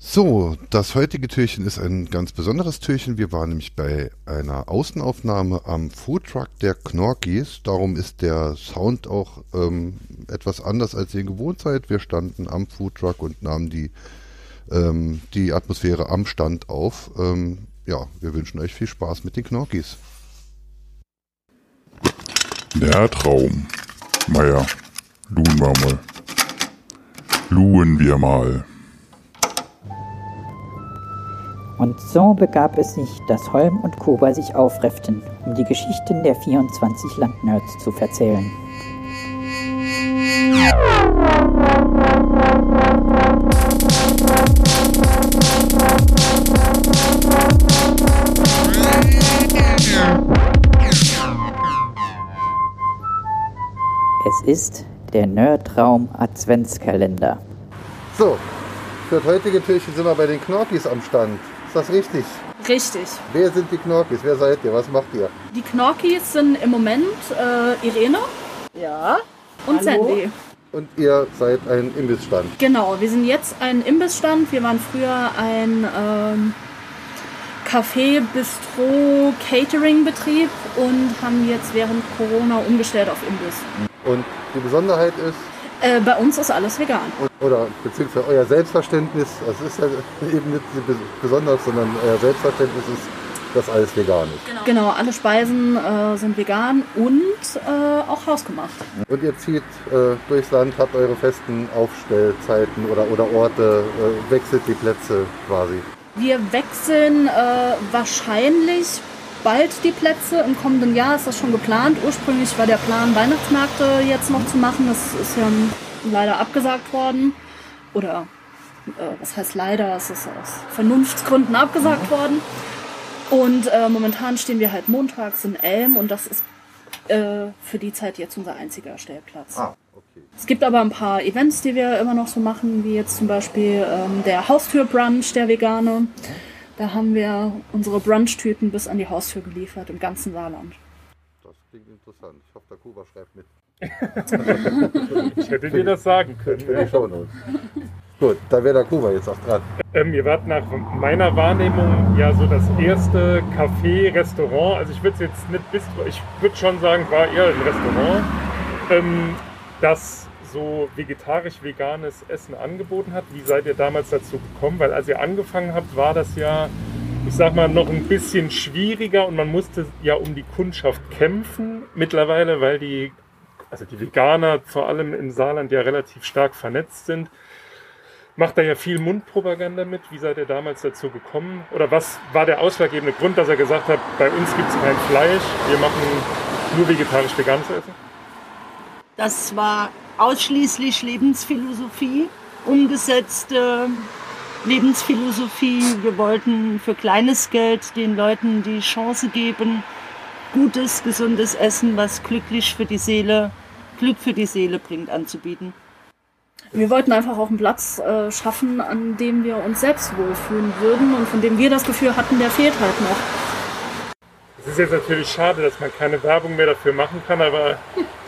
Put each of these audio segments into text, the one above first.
So, das heutige Türchen ist ein ganz besonderes Türchen. Wir waren nämlich bei einer Außenaufnahme am Foodtruck der Knorkis. Darum ist der Sound auch ähm, etwas anders als ihr gewohnt seid. Wir standen am Foodtruck und nahmen die, ähm, die Atmosphäre am Stand auf. Ähm, ja, wir wünschen euch viel Spaß mit den Knorkis. Der Traum. Naja, luhen wir mal. Luhen wir mal. Und so begab es sich, dass Holm und Kober sich aufrefften, um die Geschichten der 24 Landnerds zu verzählen. Es ist der Nerdraum Adventskalender. So, für das heutige Türchen sind wir bei den Knorkis am Stand. Ist das richtig? Richtig. Wer sind die Knorkis? Wer seid ihr? Was macht ihr? Die Knorkis sind im Moment äh, Irene Ja. und Hallo? Sandy. Und ihr seid ein Imbissstand. Genau, wir sind jetzt ein Imbissstand. Wir waren früher ein ähm, Café, Bistro, Catering-Betrieb und haben jetzt während Corona umgestellt auf Imbiss. Und die Besonderheit ist, Äh, bei uns ist alles vegan. oder beziehungsweise euer Selbstverständnis, das ist ja eben nicht so bes- besonders, sondern euer Selbstverständnis ist, dass alles vegan ist. Genau, alle Speisen äh, sind vegan und äh, auch hausgemacht. Und ihr zieht äh, durchs Land, habt eure festen Aufstellzeiten oder, oder Orte, äh, wechselt die Plätze quasi. Wir wechseln äh, wahrscheinlich bald die Plätze. Im kommenden Jahr ist das schon geplant. Ursprünglich war der Plan, Weihnachtsmärkte jetzt noch zu machen. Das ist ja leider abgesagt worden. Oder äh, was heißt leider? Es ist aus Vernunftsgründen abgesagt worden. Und äh, momentan stehen wir halt montags in Elm und das ist äh, für die Zeit jetzt unser einziger Stellplatz. Ah, okay. Es gibt aber ein paar Events, die wir immer noch so machen, wie jetzt zum Beispiel ähm, der Haustür-Brunch, der Vegane. Da haben wir unsere Brunch-Tüten bis an die Haustür geliefert, im ganzen Saarland. Das klingt interessant. Ich hoffe, der Kuba schreibt mit. Ich hätte dir das sagen können. Für die Shownotes. Gut, da wäre der Kuba jetzt auch dran. Ähm, ihr wart nach meiner Wahrnehmung ja so das erste Café, Restaurant. Also ich würde es jetzt nicht Bistro, ich würde schon sagen, war eher ein Restaurant, ähm, das so vegetarisch-veganes Essen angeboten hat. Wie seid ihr damals dazu gekommen? Weil als ihr angefangen habt, war das ja, ich sag mal, noch ein bisschen schwieriger und man musste ja um die Kundschaft kämpfen mittlerweile, weil die, also die Veganer vor allem im Saarland ja relativ stark vernetzt sind macht da ja viel Mundpropaganda mit. Wie seid ihr damals dazu gekommen? Oder was war der ausschlaggebende Grund, dass er gesagt hat, bei uns gibt es kein Fleisch, wir machen nur vegetarisch-veganes Essen? Das war ausschließlich Lebensphilosophie, umgesetzte Lebensphilosophie. Wir wollten für kleines Geld den Leuten die Chance geben, gutes, gesundes Essen, was glücklich für die Seele, Glück für die Seele bringt, anzubieten. Wir wollten einfach auch einen Platz äh, schaffen, an dem wir uns selbst wohlfühlen würden und von dem wir das Gefühl hatten, der fehlt halt noch. Ist jetzt natürlich schade, dass man keine Werbung mehr dafür machen kann, aber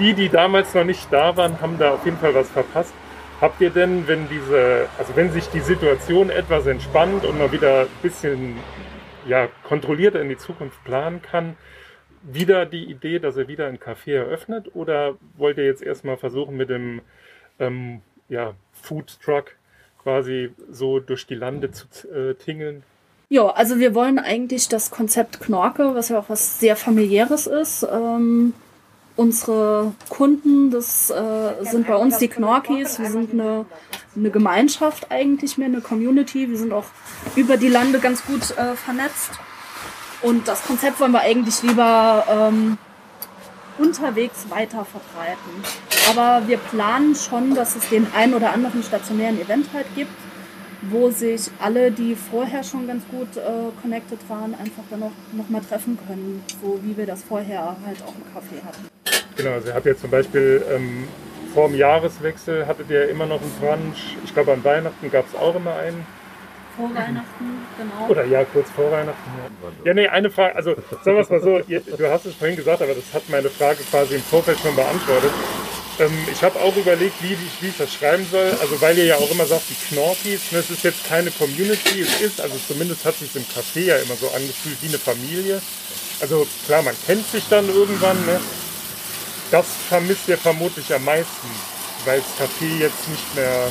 die, die damals noch nicht da waren, haben da auf jeden Fall was verpasst. Habt ihr denn, wenn diese, also wenn sich die Situation etwas entspannt und man wieder ein bisschen ja, kontrollierter in die Zukunft planen kann, wieder die Idee, dass ihr wieder ein Café eröffnet? Oder wollt ihr jetzt erstmal versuchen, mit dem ähm, ja, Food Truck quasi so durch die Lande zu äh, tingeln? Ja, also wir wollen eigentlich das Konzept Knorke, was ja auch was sehr familiäres ist. Ähm, unsere Kunden, das äh, sind bei uns die Knorkis. Wir sind eine, eine Gemeinschaft eigentlich mehr, eine Community. Wir sind auch über die Lande ganz gut äh, vernetzt. Und das Konzept wollen wir eigentlich lieber ähm, unterwegs weiter verbreiten. Aber wir planen schon, dass es den ein oder anderen stationären Event halt gibt, wo sich alle, die vorher schon ganz gut äh, connected waren, einfach dann noch, noch mal treffen können, so wie wir das vorher halt auch im Café hatten. Genau, also ihr habt ja zum Beispiel ähm, vor dem Jahreswechsel hattet ihr immer noch einen Brunch. Ich glaube, an Weihnachten gab es auch immer einen. Vor Weihnachten, genau. Oder ja, kurz vor Weihnachten. Ja, ja nee, eine Frage, also sagen wir es mal so, ihr, du hast es vorhin gesagt, aber das hat meine Frage quasi im Vorfeld schon beantwortet. Ähm, ich habe auch überlegt, wie, ich- wie ich das schreiben soll. Also weil ihr ja auch immer sagt, die Knorkis, ne, es ist jetzt keine Community, es ist, also zumindest hat sich im Café ja immer so angefühlt wie eine Familie. Also klar, man kennt sich dann irgendwann. Ne? Das vermisst ihr vermutlich am meisten, weil das Café jetzt nicht mehr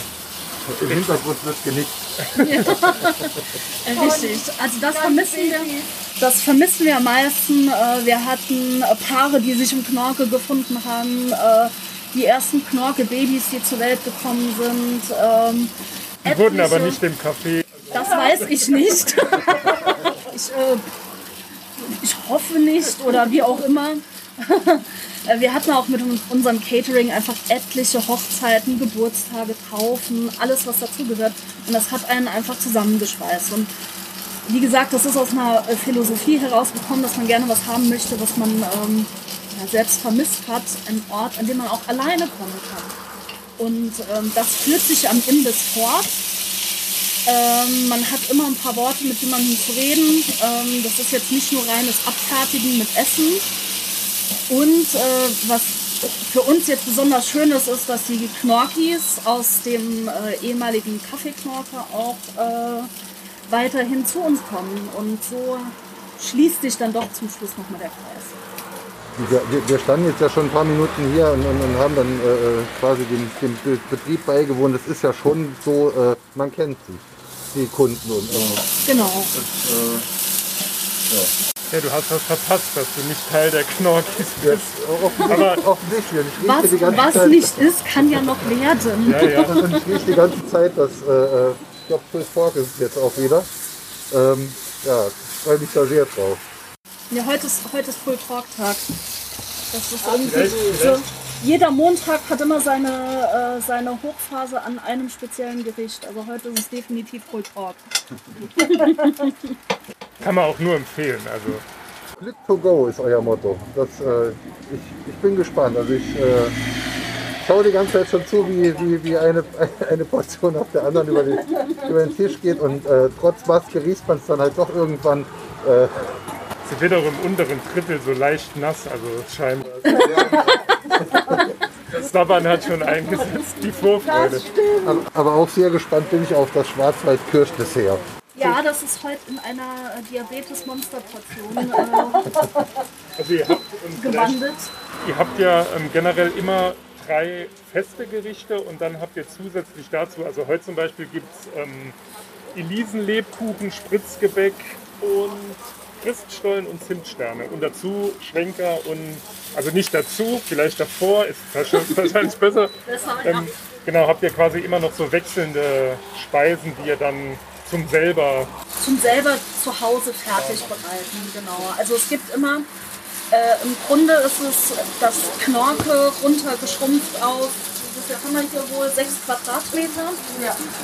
Im Hintergrund wird genickt. Äh, Richtig. Also das vermissen wir. Das vermissen wir am meisten. Äh, Wir hatten äh, Paare, die sich im Knorke gefunden haben. Die ersten Knorke-Babys, die zur Welt gekommen sind. ähm, Die wurden aber etliche- nicht im Café. Das weiß ich nicht. ich, äh, ich hoffe nicht oder wie auch immer. Wir hatten auch mit uns- unserem Catering einfach etliche Hochzeiten, Geburtstage, Taufen, alles was dazugehört. Und das hat einen einfach zusammengeschweißt. Und wie gesagt, das ist aus einer Philosophie herausgekommen, dass man gerne was haben möchte, was man ähm, ja, selbst vermisst hat. Ein Ort, an dem man auch alleine kommen kann. Und ähm, das führt sich am Imbiss fort. Ähm, man hat immer ein paar Worte, mit jemandem zu reden. Ähm, das ist jetzt nicht nur reines Abfertigen mit Essen. Und äh, was für uns jetzt besonders schön ist, ist, dass die Knorkis aus dem äh, ehemaligen Kaffeeknorke auch äh, weiterhin zu uns kommen. Und so schließt sich dann doch zum Schluss nochmal der Kreis. Wir, wir, standen jetzt ja schon ein paar Minuten hier und, und, und haben dann äh, quasi dem, dem Be- Betrieb beigewohnt. Es ist ja schon so, äh, man kennt sich, die Kunden und äh, Genau. Ja, du hast das verpasst, dass du nicht Teil der Knorkis ja, bist. offensichtlich. Ich Was, die ganze was Zeit, nicht ist, kann ja noch werden. Ja, ja. Und ich rieche die ganze Zeit, dass äh, äh, ich glaube, Full Fork ist es jetzt auch wieder. Ähm, ja, ich freue mich da sehr drauf. Ja, heute ist, heute ist Full Talk Tag. Das ist irgendwie Vielleicht- so. Jeder Montag hat immer seine, äh, seine Hochphase an einem speziellen Gericht. Also heute ist es definitiv Full Talk. Kann man auch nur empfehlen. Also Glück to go ist euer Motto. Das, äh, ich, ich bin gespannt. Also ich äh, schaue die ganze Zeit schon zu, wie, wie, wie eine, eine Portion auf der anderen über, den über den Tisch geht und äh, trotz Maske riecht man es dann halt doch irgendwann. Äh, sie wird auch im unteren Drittel so leicht nass, also scheinbar. Das Sabbern hat schon eingesetzt, die Vorfreude. aber, aber auch sehr gespannt bin ich auf das Schwarzwald-Kirschdessert. Ja, das ist heute in einer äh, Diabetes-Monster-Portion äh, Also ihr habt, vielleicht, gewandelt. ihr habt ja ähm, generell immer drei feste Gerichte und dann habt ihr zusätzlich dazu, also heute zum Beispiel gibt es ähm, Elisenlebkuchen, Spritzgebäck und Christstollen und Zimtsterne. Und dazu Schwenker und, also nicht dazu, vielleicht davor, ist wahrscheinlich besser. Ähm, genau, habt ihr quasi immer noch so wechselnde Speisen, die ihr dann zum selber zum selber zu Hause fertig bereiten, genau. Also es gibt immer, äh, im Grunde ist es das Knorke runtergeschrumpft auf, haben wir hier wohl, sechs Quadratmeter.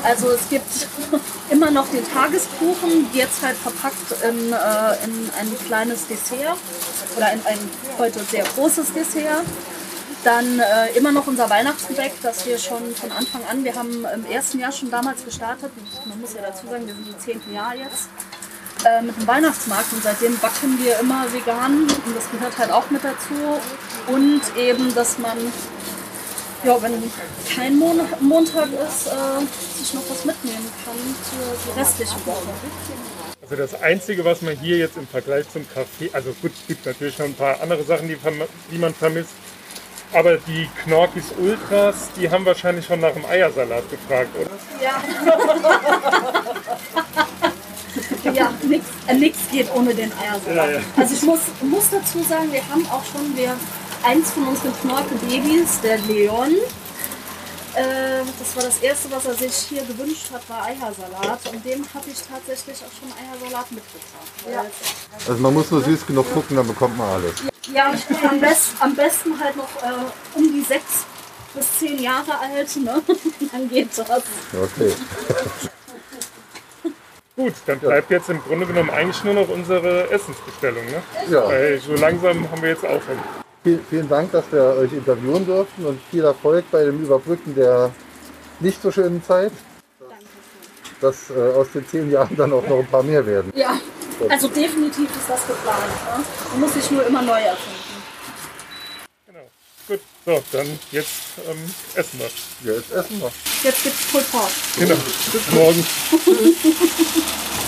Also es gibt immer noch den Tageskuchen, jetzt halt verpackt in, äh, in ein kleines Dessert oder in ein heute sehr großes Dessert. Dann äh, immer noch unser Weihnachtsgebäck, das wir schon von Anfang an, wir haben im ersten Jahr schon damals gestartet, man muss ja dazu sagen, wir sind im zehnten Jahr jetzt, äh, mit dem Weihnachtsmarkt und seitdem backen wir immer vegan und das gehört halt auch mit dazu. Und eben, dass man, ja, wenn kein Mon Montag ist, äh, sich noch was mitnehmen kann für die restliche Woche. Also das Einzige, was man hier jetzt im Vergleich zum Kaffee, also gut, es gibt natürlich noch ein paar andere Sachen, die, die man vermisst, aber die Knorkis Ultras, die haben wahrscheinlich schon nach dem Eiersalat gefragt, oder? Ja, nichts äh, nix geht ohne den Eiersalat. Ja, ja. Also ich muss, muss dazu sagen, wir haben auch schon wir, eins von unseren Knorke-Babys, der Leon. Äh, das war das erste, was er sich hier gewünscht hat, war Eiersalat. Und dem habe ich tatsächlich auch schon Eiersalat mitgebracht. Ja, Also man muss nur süß genug gucken, dann bekommt man alles. ja am, best, am besten halt noch äh, um die sechs bis zehn Jahre alt. Ne? Dann geht das. Okay. Gut, dann bleibt jetzt im Grunde genommen eigentlich nur noch unsere Essensbestellung, ne? Ja. Weil so langsam haben wir jetzt aufhören. Vielen, vielen Dank, dass wir euch interviewen durften und viel Erfolg bei dem Überbrücken der nicht so schönen Zeit. Dass äh, aus den zehn Jahren dann auch noch ein paar mehr werden. Ja, also definitiv ist das geplant. Ne? Man muss sich nur immer neu erfinden. Genau. Gut, so, dann jetzt ähm, essen wir. Ja, jetzt essen wir. Jetzt gibt's Pulled Pork. Genau. Bis morgen.